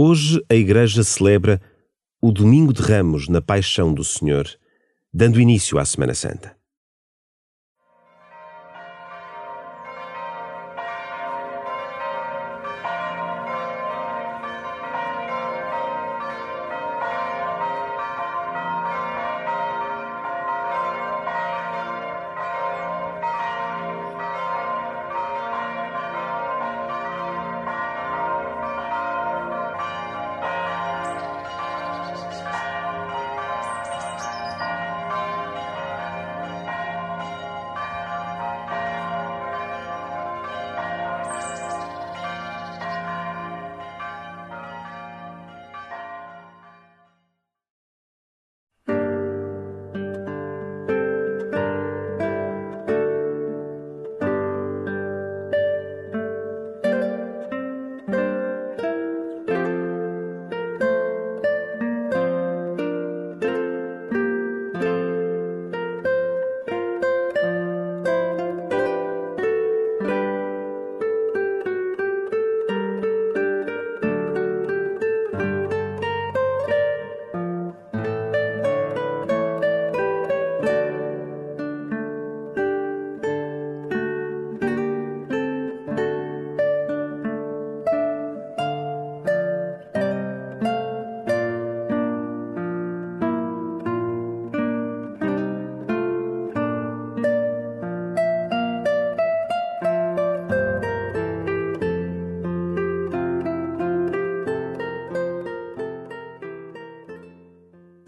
Hoje a Igreja celebra o Domingo de Ramos na Paixão do Senhor, dando início à Semana Santa.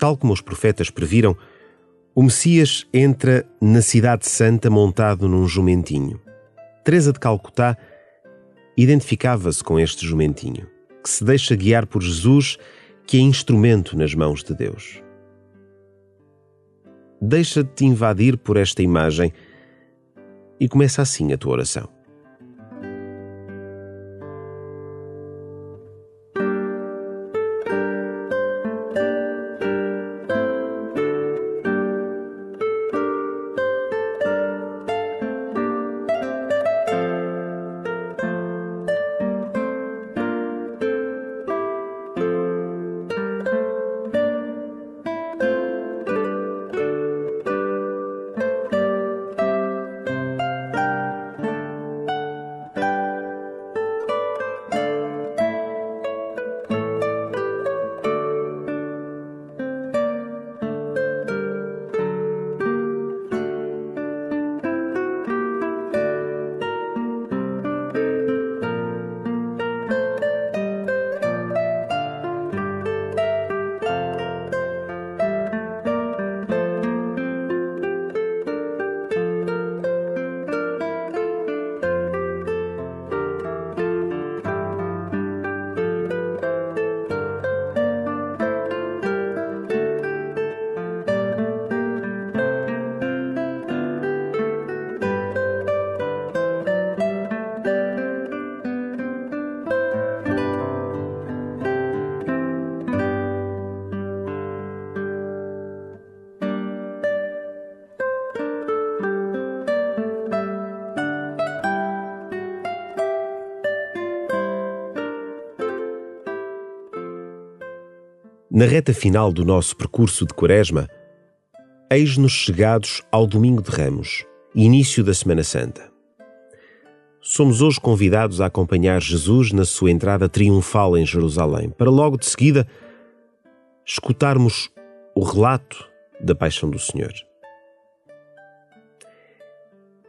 Tal como os profetas previram, o Messias entra na Cidade Santa montado num jumentinho. Teresa de Calcutá identificava-se com este jumentinho, que se deixa guiar por Jesus, que é instrumento nas mãos de Deus. Deixa-te invadir por esta imagem e começa assim a tua oração. Na reta final do nosso percurso de Quaresma, eis-nos chegados ao Domingo de Ramos, início da Semana Santa. Somos hoje convidados a acompanhar Jesus na sua entrada triunfal em Jerusalém, para logo de seguida escutarmos o relato da paixão do Senhor.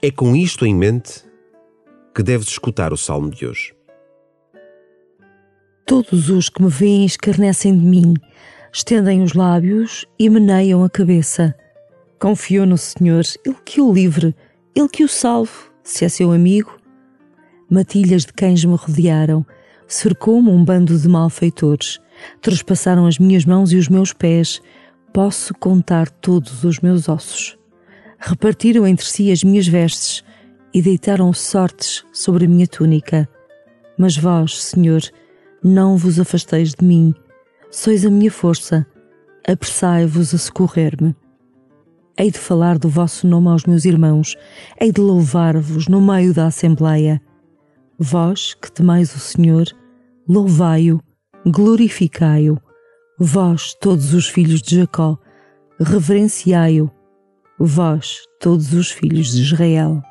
É com isto em mente que deves escutar o salmo de hoje. Todos os que me veem escarnecem de mim, estendem os lábios e meneiam a cabeça. Confio no Senhor, Ele que o livre, Ele que o salve, se é seu amigo. Matilhas de cães me rodearam, cercou-me um bando de malfeitores, trespassaram as minhas mãos e os meus pés, posso contar todos os meus ossos. Repartiram entre si as minhas vestes e deitaram sortes sobre a minha túnica. Mas vós, Senhor, não vos afasteis de mim, sois a minha força, apressai-vos a socorrer-me. Hei de falar do vosso nome aos meus irmãos, hei de louvar-vos no meio da Assembleia. Vós, que temais o Senhor, louvai-o, glorificai-o. Vós, todos os filhos de Jacó, reverenciai-o. Vós, todos os filhos de Israel.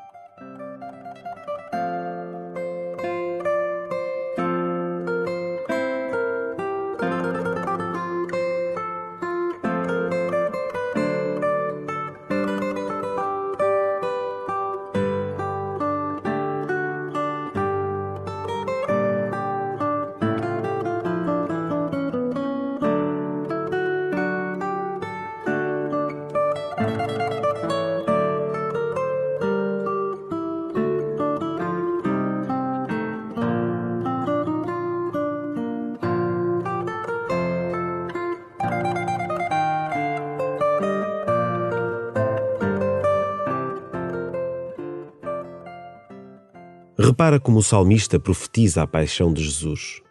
Repara como o salmista profetiza a paixão de Jesus.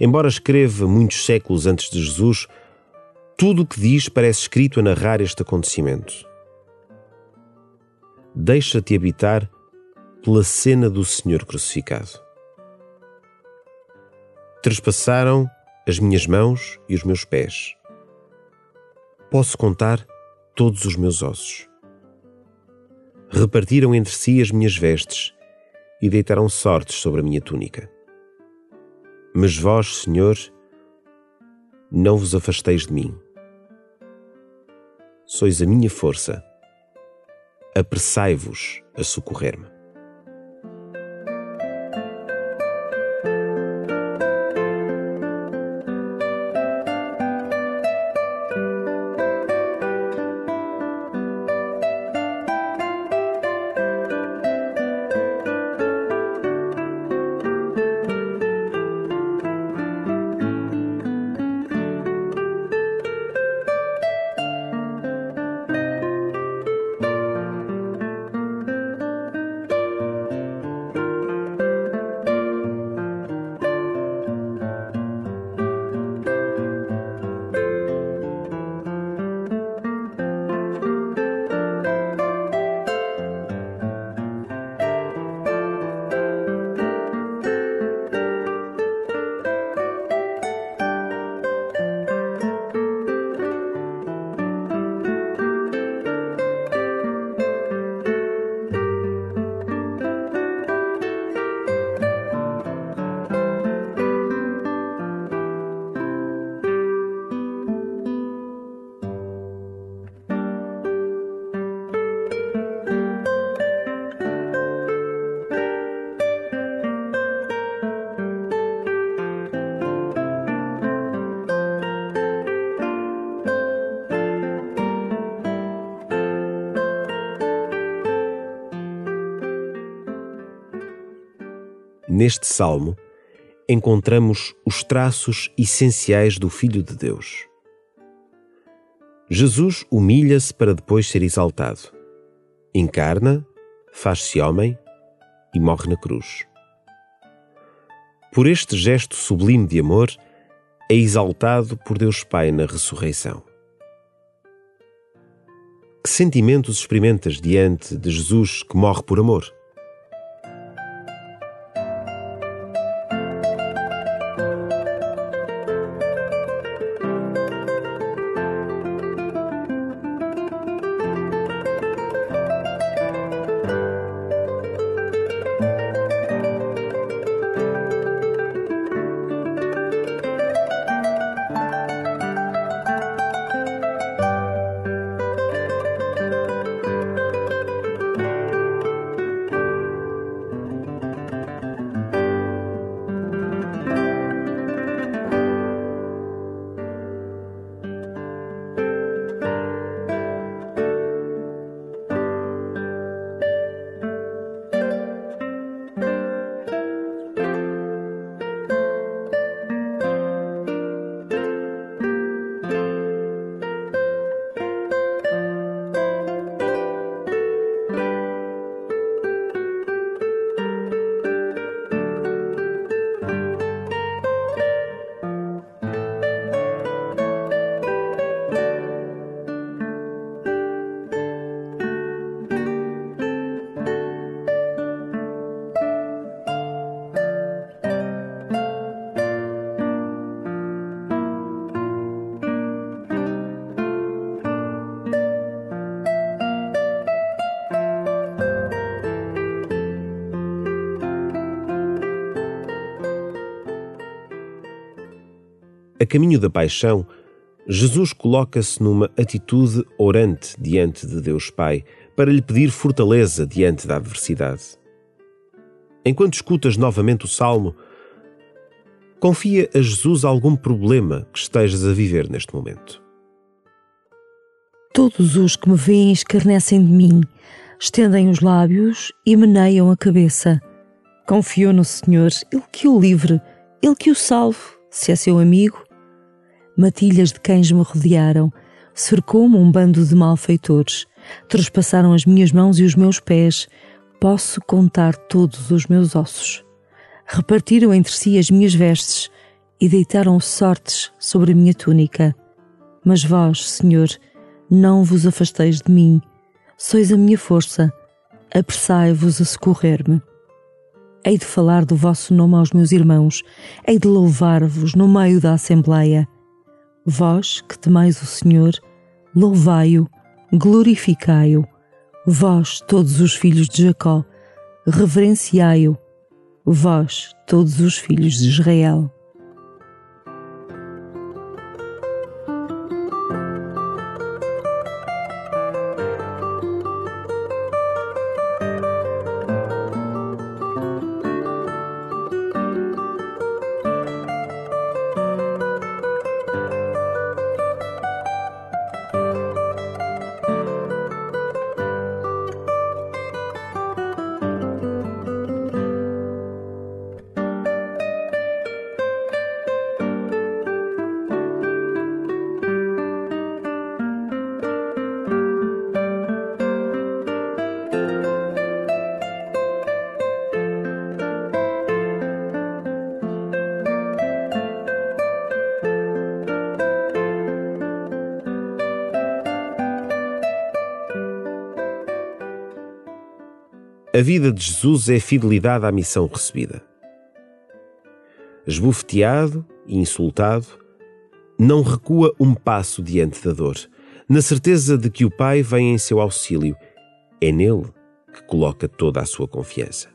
Embora escreva muitos séculos antes de Jesus, tudo o que diz parece escrito a narrar este acontecimento. Deixa-te habitar pela cena do Senhor crucificado. Trespassaram as minhas mãos e os meus pés. Posso contar todos os meus ossos. Repartiram entre si as minhas vestes e deitaram sortes sobre a minha túnica. Mas vós, Senhor, não vos afasteis de mim. Sois a minha força. Apressai-vos a socorrer-me. Neste salmo, encontramos os traços essenciais do Filho de Deus. Jesus humilha-se para depois ser exaltado. Encarna, faz-se homem e morre na cruz. Por este gesto sublime de amor, é exaltado por Deus Pai na ressurreição. Que sentimentos experimentas diante de Jesus que morre por amor? Caminho da paixão, Jesus coloca-se numa atitude orante diante de Deus Pai para lhe pedir fortaleza diante da adversidade. Enquanto escutas novamente o salmo, confia a Jesus algum problema que estejas a viver neste momento. Todos os que me veem escarnecem de mim, estendem os lábios e meneiam a cabeça. Confio no Senhor, Ele que o livre, Ele que o salve, se é seu amigo matilhas de cães me rodearam, cercou-me um bando de malfeitores, trespassaram as minhas mãos e os meus pés, posso contar todos os meus ossos. Repartiram entre si as minhas vestes e deitaram sortes sobre a minha túnica. Mas vós, Senhor, não vos afasteis de mim, sois a minha força, apressai-vos a socorrer-me. Hei de falar do vosso nome aos meus irmãos, hei de louvar-vos no meio da Assembleia. Vós que temais o Senhor, louvai-o, glorificai-o. Vós, todos os filhos de Jacó, reverenciai-o. Vós, todos os filhos de Israel. A vida de Jesus é fidelidade à missão recebida. Esbofeteado e insultado, não recua um passo diante da dor, na certeza de que o Pai vem em seu auxílio. É nele que coloca toda a sua confiança.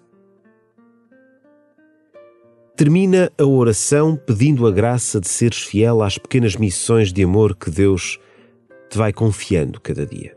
Termina a oração pedindo a graça de seres fiel às pequenas missões de amor que Deus te vai confiando cada dia.